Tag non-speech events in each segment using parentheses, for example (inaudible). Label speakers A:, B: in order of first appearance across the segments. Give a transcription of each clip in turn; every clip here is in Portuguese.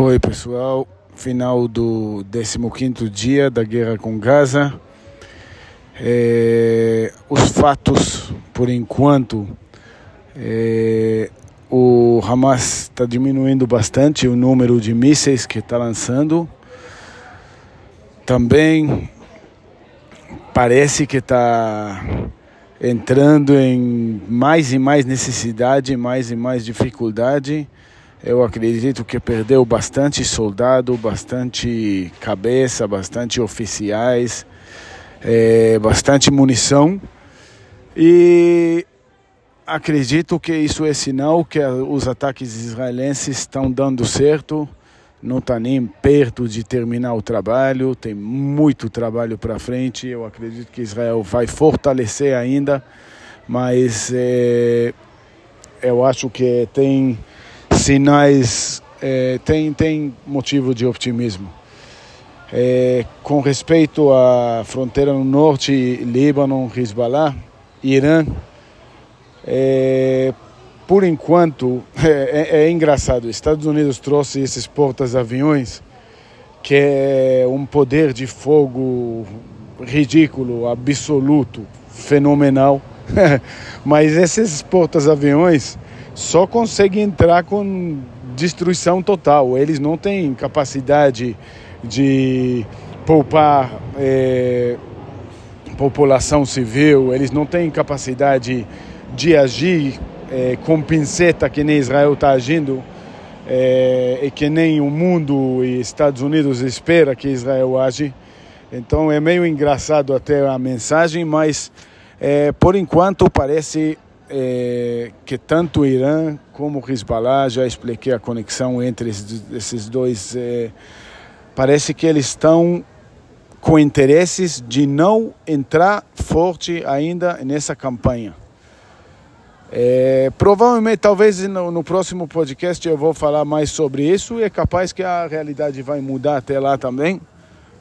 A: Oi, pessoal. Final do 15 dia da guerra com Gaza. É, os fatos, por enquanto, é, o Hamas está diminuindo bastante o número de mísseis que está lançando. Também parece que está entrando em mais e mais necessidade, mais e mais dificuldade eu acredito que perdeu bastante soldado, bastante cabeça, bastante oficiais, é, bastante munição. E acredito que isso é sinal que os ataques israelenses estão dando certo. Não está nem perto de terminar o trabalho, tem muito trabalho para frente. Eu acredito que Israel vai fortalecer ainda, mas é, eu acho que tem sinais é, tem, tem motivo de optimismo. É, com respeito à fronteira no norte, Líbano, Hezbollah, Irã, é, por enquanto, (laughs) é, é, é engraçado. Estados Unidos trouxe esses portas-aviões, que é um poder de fogo ridículo, absoluto, fenomenal. (laughs) Mas esses portas-aviões só consegue entrar com destruição total. Eles não têm capacidade de poupar é, população civil, eles não têm capacidade de agir é, com pinceta que nem Israel está agindo é, e que nem o mundo e Estados Unidos espera que Israel age. Então é meio engraçado até a mensagem, mas é, por enquanto parece é, que tanto o Irã como o Hezbollah, já expliquei a conexão entre esses dois, é, parece que eles estão com interesses de não entrar forte ainda nessa campanha. É, provavelmente, talvez no, no, próximo podcast eu vou falar mais sobre isso e é capaz que a realidade vai mudar até lá também.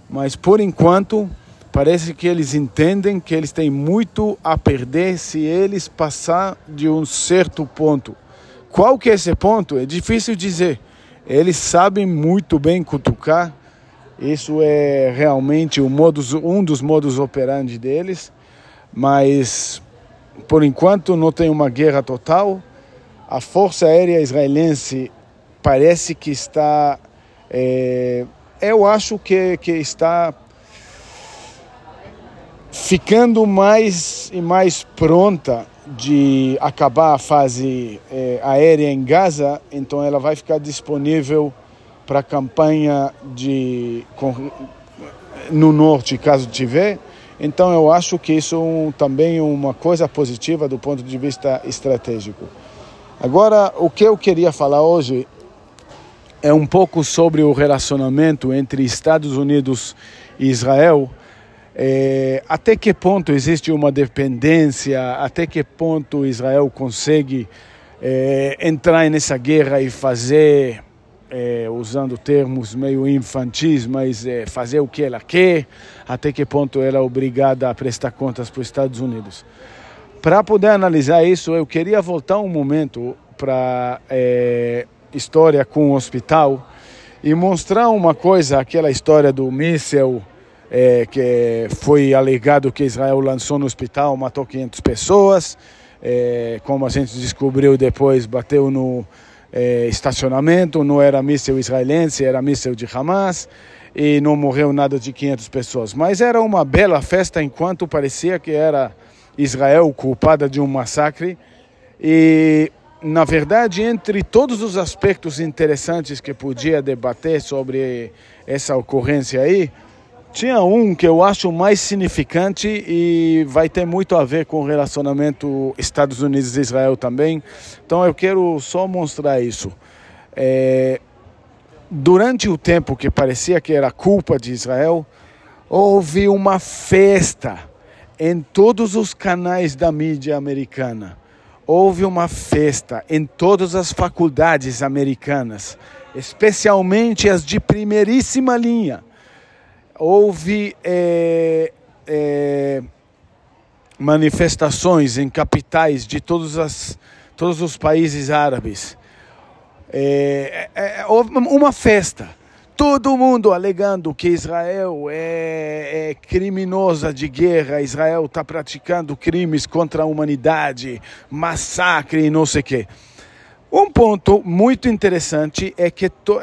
A: Mas por enquanto, Parece que eles entendem que eles têm muito a perder se eles passar de um certo ponto. Qual que é esse ponto? É difícil dizer. Eles sabem muito bem cutucar. Isso é realmente um, modus, um dos modos operandi deles. Mas, por enquanto, não tem uma guerra total. A Força Aérea Israelense parece que está... É, eu acho que, que está ficando mais e mais pronta de acabar a fase eh, aérea em Gaza, então ela vai ficar disponível para a campanha de no norte, caso tiver. Então eu acho que isso é também é uma coisa positiva do ponto de vista estratégico. Agora, o que eu queria falar hoje é um pouco sobre o relacionamento entre Estados Unidos e Israel é, até que ponto existe uma dependência, até que ponto Israel consegue é, entrar nessa guerra e fazer, é, usando termos meio infantis, mas fazer o que ela quer, até que ponto ela é obrigada a prestar contas para os Estados Unidos. Para poder analisar isso, eu queria voltar um momento para é, história com o hospital e mostrar uma coisa, aquela história do míssel é, que foi alegado que Israel lançou no hospital, matou 500 pessoas. É, como a gente descobriu depois, bateu no é, estacionamento, não era míssil israelense, era míssil de Hamas e não morreu nada de 500 pessoas. Mas era uma bela festa enquanto parecia que era Israel culpada de um massacre. E, na verdade, entre todos os aspectos interessantes que podia debater sobre essa ocorrência aí, tinha um que eu acho mais significante e vai ter muito a ver com o relacionamento Estados Unidos e Israel também. Então eu quero só mostrar isso. É, durante o tempo que parecia que era culpa de Israel, houve uma festa em todos os canais da mídia americana. Houve uma festa em todas as faculdades americanas, especialmente as de primeiríssima linha houve é, é, manifestações em capitais de todos, as, todos os países árabes. É, é uma festa. Todo mundo alegando que Israel é, é criminosa de guerra, Israel está praticando crimes contra a humanidade, massacre e não sei o quê. Um ponto muito interessante é que, to,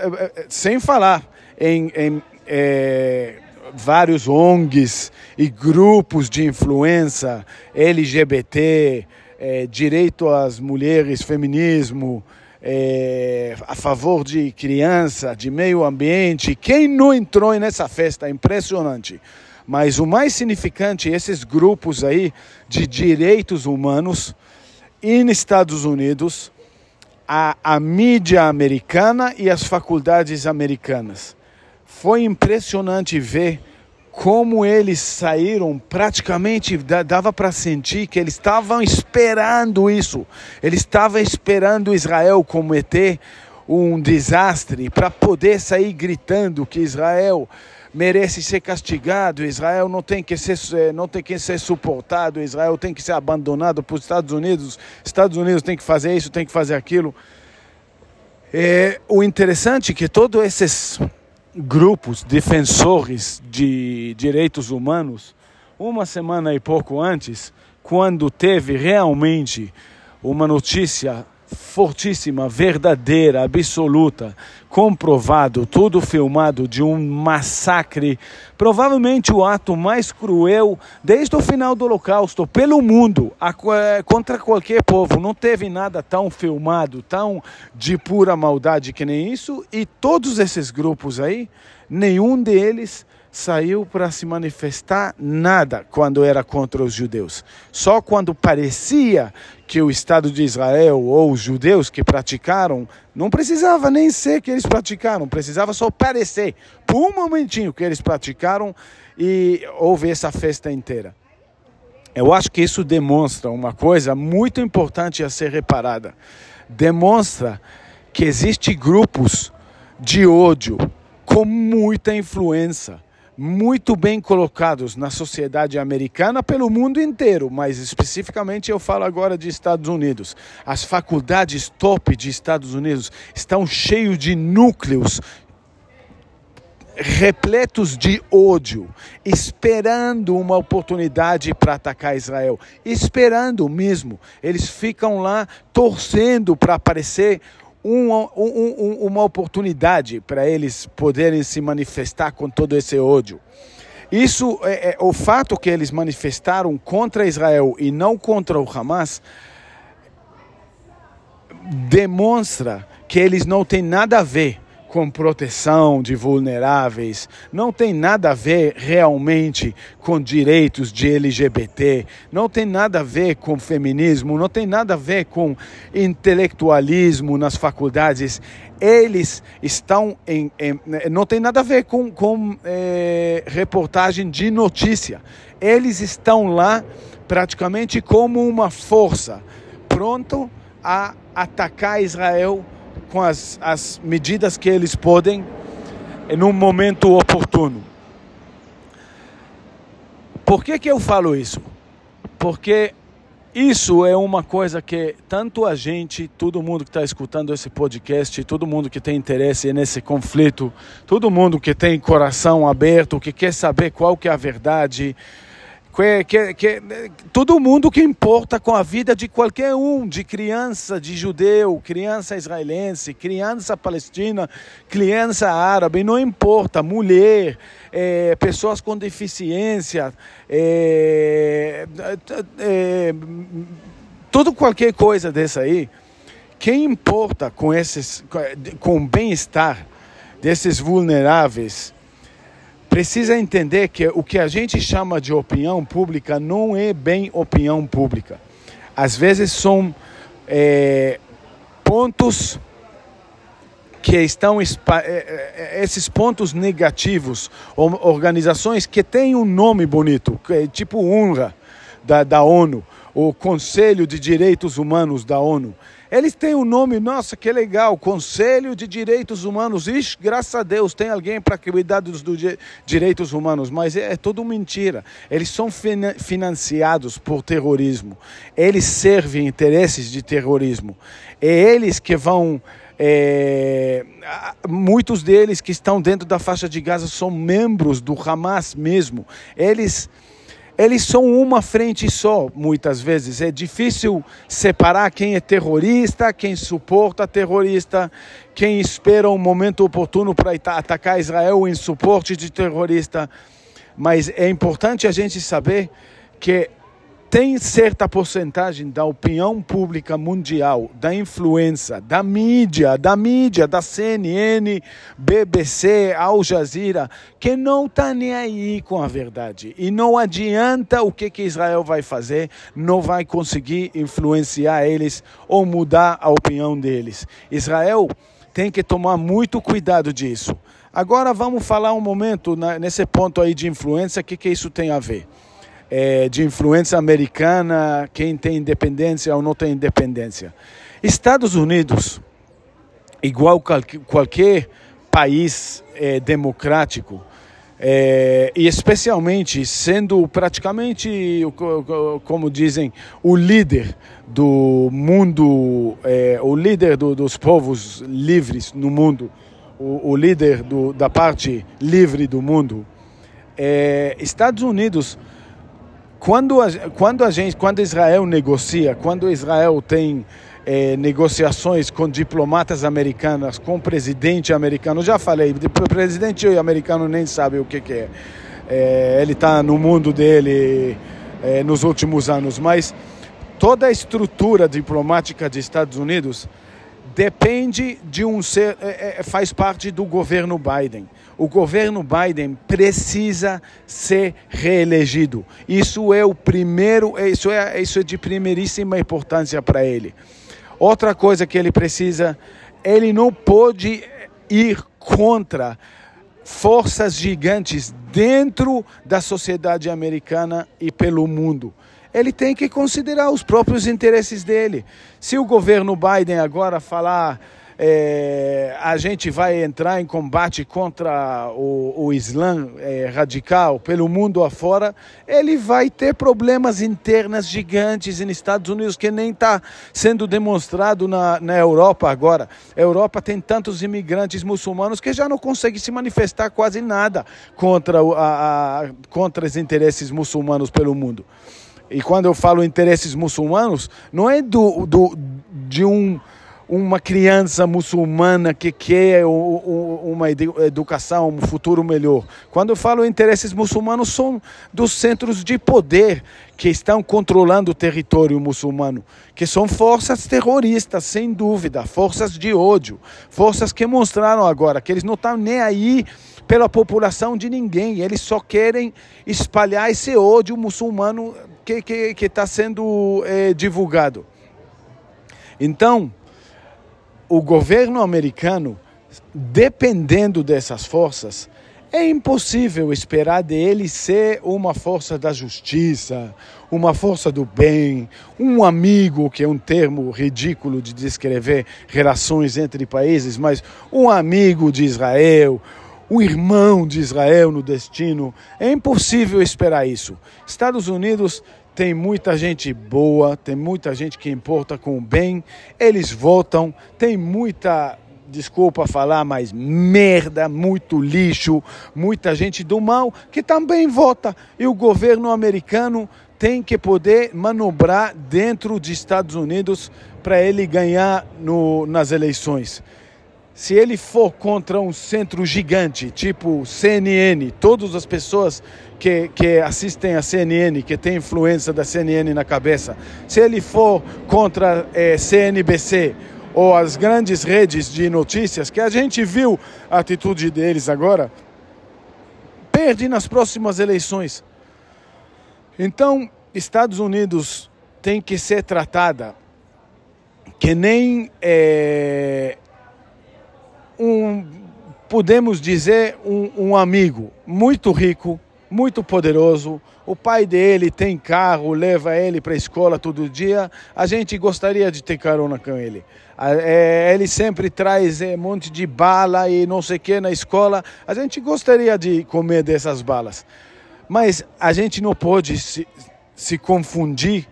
A: sem falar em, em é, vários ONGs e grupos de influência LGBT, é, direito às mulheres, feminismo, é, a favor de criança, de meio ambiente. Quem não entrou nessa festa? Impressionante. Mas o mais significante, esses grupos aí de direitos humanos, nos Estados Unidos, a, a mídia americana e as faculdades americanas. Foi impressionante ver como eles saíram, praticamente dava para sentir que eles estavam esperando isso. Eles estavam esperando Israel cometer um desastre para poder sair gritando que Israel merece ser castigado, Israel não tem que ser, eh, não tem que ser suportado, Israel tem que ser abandonado para os Estados Unidos, Estados Unidos tem que fazer isso, tem que fazer aquilo. É, o interessante é que todos esses grupos defensores de direitos humanos, uma semana e pouco antes, quando teve realmente uma notícia fortíssima, verdadeira, absoluta, comprovado, tudo filmado de um massacre, provavelmente o ato mais cruel desde o final do Holocausto pelo mundo a, contra qualquer povo. Não teve nada tão filmado, tão de pura maldade que nem isso. E todos esses grupos aí, nenhum deles saiu para se manifestar nada quando era contra os judeus. Só quando parecia que o Estado de Israel ou os judeus que praticaram, não precisava nem ser que eles praticaram, precisava só parecer, por um momentinho que eles praticaram e houve essa festa inteira. Eu acho que isso demonstra uma coisa muito importante a ser reparada. Demonstra que existem grupos de ódio com muita influência muito bem colocados na sociedade americana pelo mundo inteiro, mas especificamente eu falo agora de Estados Unidos. As faculdades top de Estados Unidos estão cheios de núcleos repletos de ódio, esperando uma oportunidade para atacar Israel, esperando mesmo. Eles ficam lá torcendo para aparecer uma, um, uma oportunidade para eles poderem se manifestar com todo esse ódio. Isso é, é, o fato que eles manifestaram contra Israel e não contra o Hamas demonstra que eles não têm nada a ver com proteção de vulneráveis, não tem nada a ver realmente com direitos de LGBT, não tem nada a ver com feminismo, não tem nada a ver com intelectualismo nas faculdades. Eles estão em. em não tem nada a ver com, com é, reportagem de notícia. Eles estão lá praticamente como uma força, pronto a atacar Israel com as, as medidas que eles podem em um momento oportuno. Por que, que eu falo isso? Porque isso é uma coisa que tanto a gente, todo mundo que está escutando esse podcast, todo mundo que tem interesse nesse conflito, todo mundo que tem coração aberto, que quer saber qual que é a verdade, que, que, que, todo mundo que importa com a vida de qualquer um, de criança, de judeu, criança israelense, criança palestina, criança árabe, não importa, mulher, é, pessoas com deficiência, é, é, tudo qualquer coisa dessa aí, quem importa com esses, com o bem-estar desses vulneráveis precisa entender que o que a gente chama de opinião pública não é bem opinião pública. Às vezes são é, pontos que estão é, é, esses pontos negativos, organizações que têm um nome bonito, tipo UNRWA da, da ONU, o Conselho de Direitos Humanos da ONU. Eles têm um nome, nossa, que legal, Conselho de Direitos Humanos. Ixi, graças a Deus tem alguém para cuidar dos do direitos humanos, mas é, é tudo mentira. Eles são financiados por terrorismo. Eles servem interesses de terrorismo. É eles que vão É, muitos deles que estão dentro da faixa de Gaza são membros do Hamas mesmo. Eles eles são uma frente só, muitas vezes. É difícil separar quem é terrorista, quem suporta terrorista, quem espera um momento oportuno para atacar Israel em suporte de terrorista. Mas é importante a gente saber que tem certa porcentagem da opinião pública mundial, da influência, da mídia, da mídia, da CNN, BBC, Al Jazeera, que não está nem aí com a verdade. E não adianta o que, que Israel vai fazer, não vai conseguir influenciar eles ou mudar a opinião deles. Israel tem que tomar muito cuidado disso. Agora vamos falar um momento nesse ponto aí de influência, o que, que isso tem a ver é, de influência americana, quem tem independência ou não tem independência. Estados Unidos, igual qualquer país é, democrático, é, e especialmente sendo praticamente, como dizem, o líder do mundo, é, o líder do, dos povos livres no mundo, o, o líder do, da parte livre do mundo, é, Estados Unidos quando a, quando a gente, quando Israel negocia, quando Israel tem é, negociações com diplomatas americanos, com presidente americano, já falei, o presidente americano nem sabe o que, que é. é ele está no mundo dele é, nos últimos anos, mas toda a estrutura diplomática dos Estados Unidos depende de um ser, faz parte do governo Biden. O governo Biden precisa ser reelegido. Isso é o primeiro, isso é, isso é de primeiríssima importância para ele. Outra coisa que ele precisa, ele não pode ir contra forças gigantes dentro da sociedade americana e pelo mundo ele tem que considerar os próprios interesses dele. Se o governo Biden agora falar é, a gente vai entrar em combate contra o, o Islã é, radical pelo mundo afora, ele vai ter problemas internas gigantes nos Estados Unidos que nem está sendo demonstrado na, na Europa agora. A Europa tem tantos imigrantes muçulmanos que já não consegue se manifestar quase nada contra, a, a, contra os interesses muçulmanos pelo mundo. E quando eu falo interesses muçulmanos, não é do, do, de um, uma criança muçulmana que quer uma educação, um futuro melhor. Quando eu falo interesses muçulmanos, são dos centros de poder que estão controlando o território muçulmano, que são forças terroristas, sem dúvida, forças de ódio, forças que mostraram agora que eles não estão nem aí pela população de ninguém, eles só querem espalhar esse ódio muçulmano que está tá sendo é, divulgado. Então, o governo americano, dependendo dessas forças, é impossível esperar dele ser uma força da justiça, uma força do bem, um amigo, que é um termo ridículo de descrever relações entre países, mas um amigo de Israel, o irmão de Israel no destino. É impossível esperar isso. Estados Unidos tem muita gente boa, tem muita gente que importa com o bem, eles votam, tem muita, desculpa falar, mas merda, muito lixo, muita gente do mal que também vota. E o governo americano tem que poder manobrar dentro dos Estados Unidos para ele ganhar no, nas eleições se ele for contra um centro gigante, tipo CNN, todas as pessoas que, que assistem a CNN, que têm influência da CNN na cabeça, se ele for contra é, CNBC ou as grandes redes de notícias, que a gente viu a atitude deles agora, perde nas próximas eleições. Então, Estados Unidos tem que ser tratada que nem é, um, podemos dizer, um, um amigo muito rico, muito poderoso. O pai dele tem carro, leva ele para a escola todo dia. A gente gostaria de ter carona com ele. É, ele sempre traz é, um monte de bala e não sei o que na escola. A gente gostaria de comer dessas balas. Mas a gente não pode se, se confundir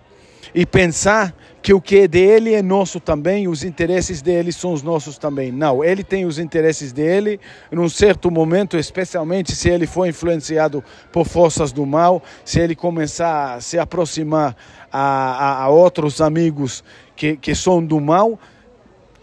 A: e pensar que o que é dele é nosso também, os interesses dele são os nossos também. Não, ele tem os interesses dele, num certo momento, especialmente se ele for influenciado por forças do mal, se ele começar a se aproximar a, a, a outros amigos que, que são do mal,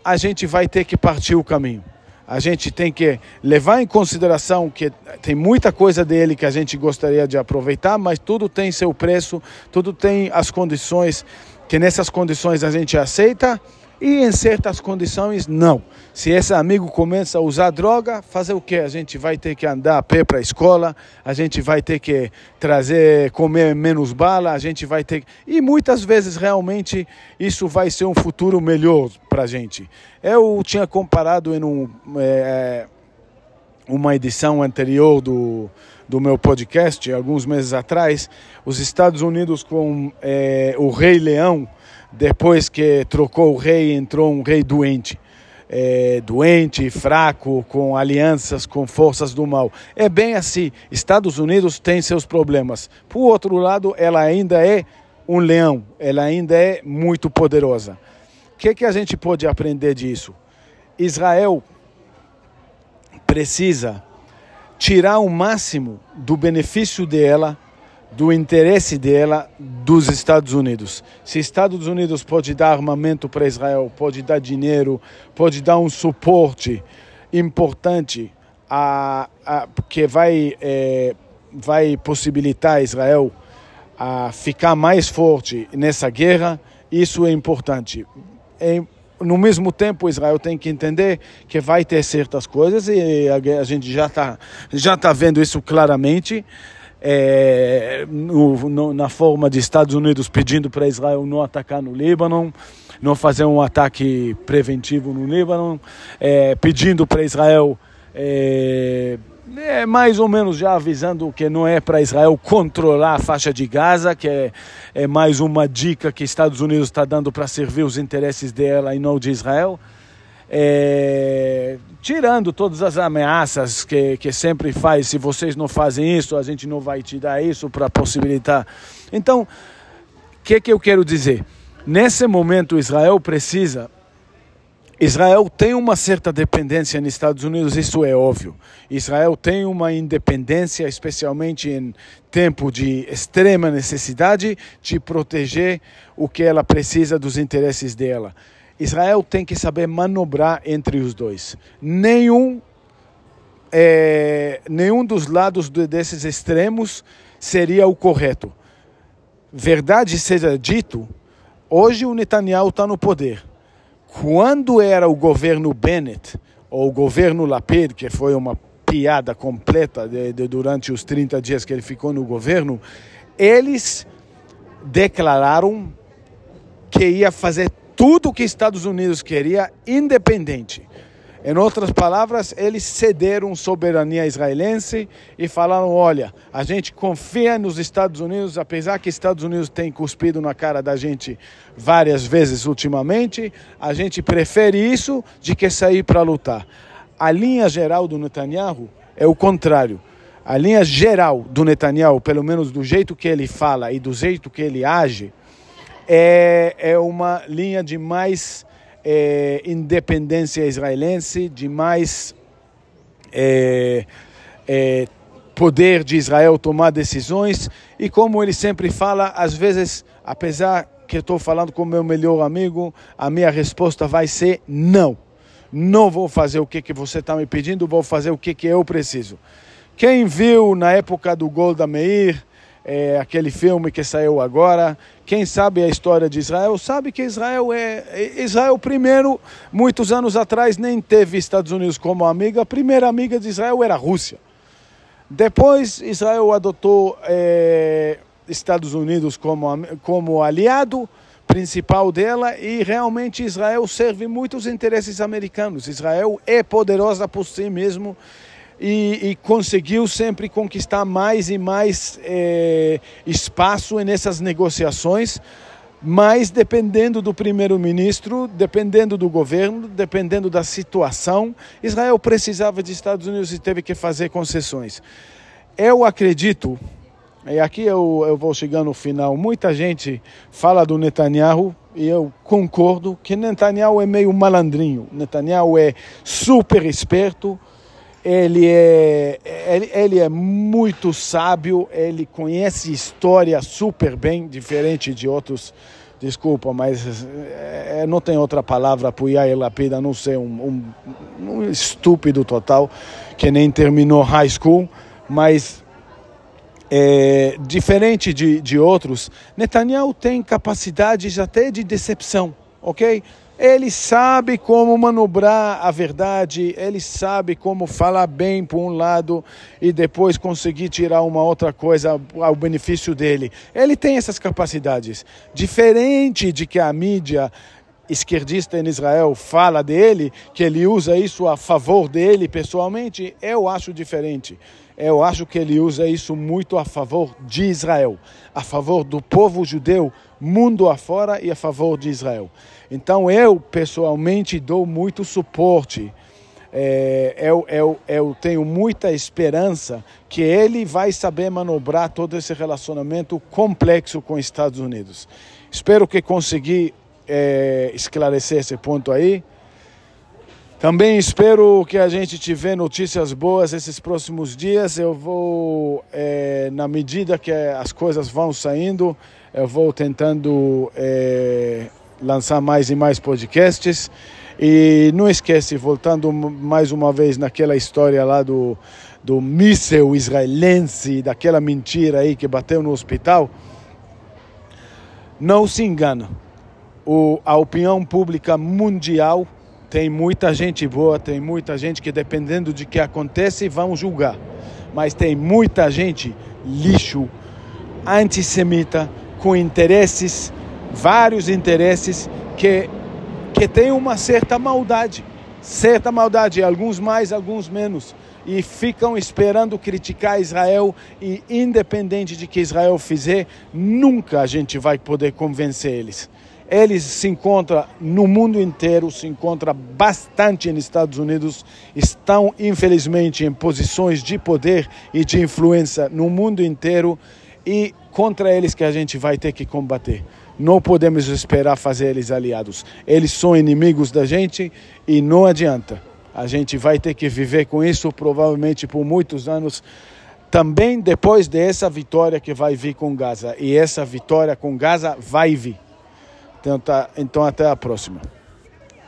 A: a gente vai ter que partir o caminho. A gente tem que levar em consideração que tem muita coisa dele que a gente gostaria de aproveitar, mas tudo tem seu preço, tudo tem as condições que nessas condições a gente aceita e em certas condições não. Se esse amigo começa a usar droga, fazer o que? A gente vai ter que andar a pé para a escola, a gente vai ter que trazer, comer menos bala, a gente vai ter e muitas vezes realmente isso vai ser um futuro melhor para a gente. Eu tinha comparado em um, é, uma edição anterior do do meu podcast, alguns meses atrás, os Estados Unidos com é, o Rei Leão, depois que trocou o rei, entrou um rei doente. É, doente, fraco, com alianças com forças do mal. É bem assim. Estados Unidos tem seus problemas. Por outro lado, ela ainda é um leão, ela ainda é muito poderosa. O que, que a gente pode aprender disso? Israel precisa tirar o máximo do benefício dela, do interesse dela dos Estados Unidos. Se Estados Unidos pode dar armamento para Israel, pode dar dinheiro, pode dar um suporte importante a, a que vai é, vai possibilitar Israel a ficar mais forte nessa guerra, isso é importante. É no mesmo tempo, Israel tem que entender que vai ter certas coisas e a, gente já está já tá vendo isso claramente. É, no, no, na forma de Estados Unidos pedindo para Israel não atacar no Líbano, não fazer um ataque preventivo no Líbano, é, pedindo para Israel é, é mais ou menos já avisando que não é para Israel controlar a faixa de Gaza, que é, é mais uma dica que Estados Unidos está dando para servir os interesses dela e não de Israel. É, tirando todas as ameaças que, que sempre faz, se vocês não fazem isso, a gente não vai te dar isso para possibilitar. Então, o que, que eu quero dizer? Nesse momento, Israel precisa Israel tem uma certa dependência nos Estados Unidos, isso é óbvio. Israel tem uma independência, especialmente em tempo de extrema necessidade, de proteger o que ela precisa dos interesses dela. Israel tem que saber manobrar entre os dois. Nenhum, é, nenhum dos lados desses extremos seria o correto. Verdade seja dito, hoje o Netanyahu está no poder quando era o governo Bennett, ou o governo Lapid, que foi uma piada completa de, de, durante os 30 dias que ele ficou no governo, eles declararam que ia fazer tudo o que Estados Unidos queria, independente. Em outras palavras, eles cederam soberania israelense e falaram: olha, a gente confia nos Estados Unidos, apesar que Estados Unidos tem cuspido na cara da gente várias vezes ultimamente, a gente prefere isso de que sair para lutar. A linha geral do Netanyahu é o contrário. A linha geral do Netanyahu, pelo menos do jeito que ele fala e do jeito que ele age, é, é uma linha de mais é, independência israelense, de mais é, é, poder de Israel tomar decisões. E como ele sempre fala, às vezes, apesar que eu estou falando com meu melhor amigo, a minha resposta vai ser não. Não vou fazer o que, que você está me pedindo, vou fazer o que, que eu preciso. Quem viu na época do Golda Meir, é, aquele filme que saiu agora. Quem sabe a história de Israel sabe que Israel é, é Israel primeiro, muitos anos atrás nem teve Estados Unidos como amiga. A primeira amiga de Israel era a Rússia. Depois Israel adotou é, Estados Unidos como como aliado principal dela e realmente Israel serve muitos interesses americanos. Israel é poderosa por si mesmo e, e, conseguiu sempre conquistar mais e mais é, espaço nessas negociações, mas dependendo do primeiro-ministro, dependendo do governo, dependendo da situação, Israel precisava de Estados Unidos e teve que fazer concessões. Eu acredito E aqui eu, eu vou chegar no final. Muita gente fala do Netanyahu e eu concordo que Netanyahu é meio malandrinho. Netanyahu é super esperto, ele é, ele, ele, é muito sábio, ele conhece história super bem, diferente de outros. Desculpa, mas é, não tem outra palavra para o Yair Lapid a não ser um, um, um estúpido total que nem terminou high school, mas é, diferente de, de outros, Netanyahu tem capacidades até de decepção, ok? Ele sabe como manobrar a verdade, ele sabe como falar bem por um lado e depois conseguir tirar uma outra coisa ao benefício dele. Ele tem essas capacidades. Diferente de que a mídia esquerdista em Israel fala dele, que ele usa isso a favor dele pessoalmente, eu acho diferente. Eu acho que ele usa isso muito a favor de Israel, a favor do povo judeu, mundo afora e a favor de Israel. Então eu, pessoalmente, dou muito suporte. É, eu, eu, eu tenho muita esperança que ele vai saber manobrar todo esse relacionamento complexo com os Estados Unidos. Espero que consegui é, esclarecer esse ponto aí. Também espero que a gente tiver notícias boas esses próximos dias. Eu vou, é, na medida que as coisas vão saindo, eu vou tentando é, lançar mais e mais podcasts. E não esquece, voltando mais uma vez naquela história lá do, do míssel israelense, daquela mentira aí que bateu no hospital, não se engana. O, a opinião pública mundial tem muita gente boa, tem muita gente que dependendo de que acontece vão julgar. Mas tem muita gente lixo, antissemita, com interesses vários interesses que, que têm uma certa maldade, certa maldade, alguns mais, alguns menos, e ficam esperando criticar Israel e independente de que Israel fizer, nunca a gente vai poder convencer eles. Eles se encontram no mundo inteiro, se encontram bastante nos Estados Unidos, estão infelizmente em posições de poder e de influência no mundo inteiro e contra eles que a gente vai ter que combater. Não podemos esperar fazer eles aliados. Eles são inimigos da gente e não adianta. A gente vai ter que viver com isso provavelmente por muitos anos. Também depois dessa vitória que vai vir com Gaza. E essa vitória com Gaza vai vir. Então, tá, então até a próxima.